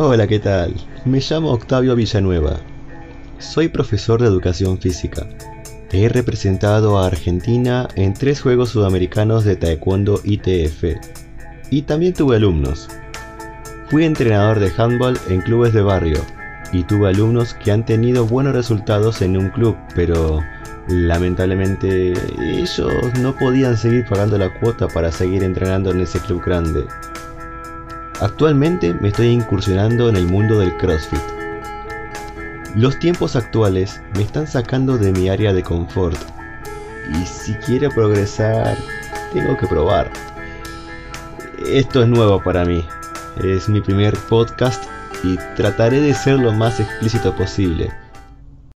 Hola, ¿qué tal? Me llamo Octavio Villanueva. Soy profesor de educación física. He representado a Argentina en tres Juegos Sudamericanos de Taekwondo ITF. Y también tuve alumnos. Fui entrenador de handball en clubes de barrio y tuve alumnos que han tenido buenos resultados en un club, pero lamentablemente ellos no podían seguir pagando la cuota para seguir entrenando en ese club grande. Actualmente me estoy incursionando en el mundo del CrossFit. Los tiempos actuales me están sacando de mi área de confort y si quiero progresar tengo que probar. Esto es nuevo para mí, es mi primer podcast y trataré de ser lo más explícito posible